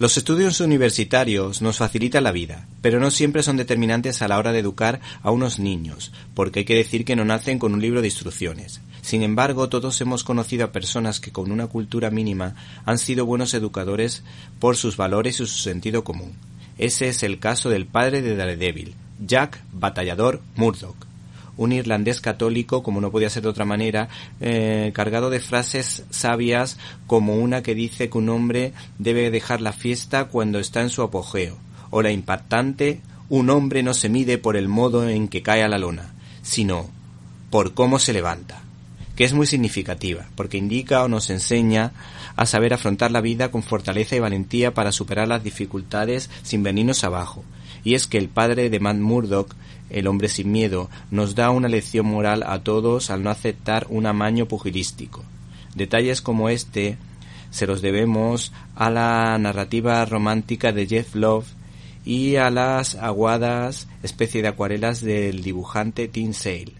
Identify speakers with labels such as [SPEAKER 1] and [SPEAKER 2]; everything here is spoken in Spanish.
[SPEAKER 1] Los estudios universitarios nos facilitan la vida, pero no siempre son determinantes a la hora de educar a unos niños, porque hay que decir que no nacen con un libro de instrucciones. Sin embargo, todos hemos conocido a personas que con una cultura mínima han sido buenos educadores por sus valores y su sentido común. Ese es el caso del padre de Daredevil, Jack Batallador Murdoch un irlandés católico, como no podía ser de otra manera, eh, cargado de frases sabias como una que dice que un hombre debe dejar la fiesta cuando está en su apogeo, o la impactante, un hombre no se mide por el modo en que cae a la lona, sino por cómo se levanta que es muy significativa, porque indica o nos enseña a saber afrontar la vida con fortaleza y valentía para superar las dificultades sin venirnos abajo. Y es que el padre de Matt Murdock, el hombre sin miedo, nos da una lección moral a todos al no aceptar un amaño pugilístico. Detalles como este se los debemos a la narrativa romántica de Jeff Love y a las aguadas especie de acuarelas del dibujante Tim Sale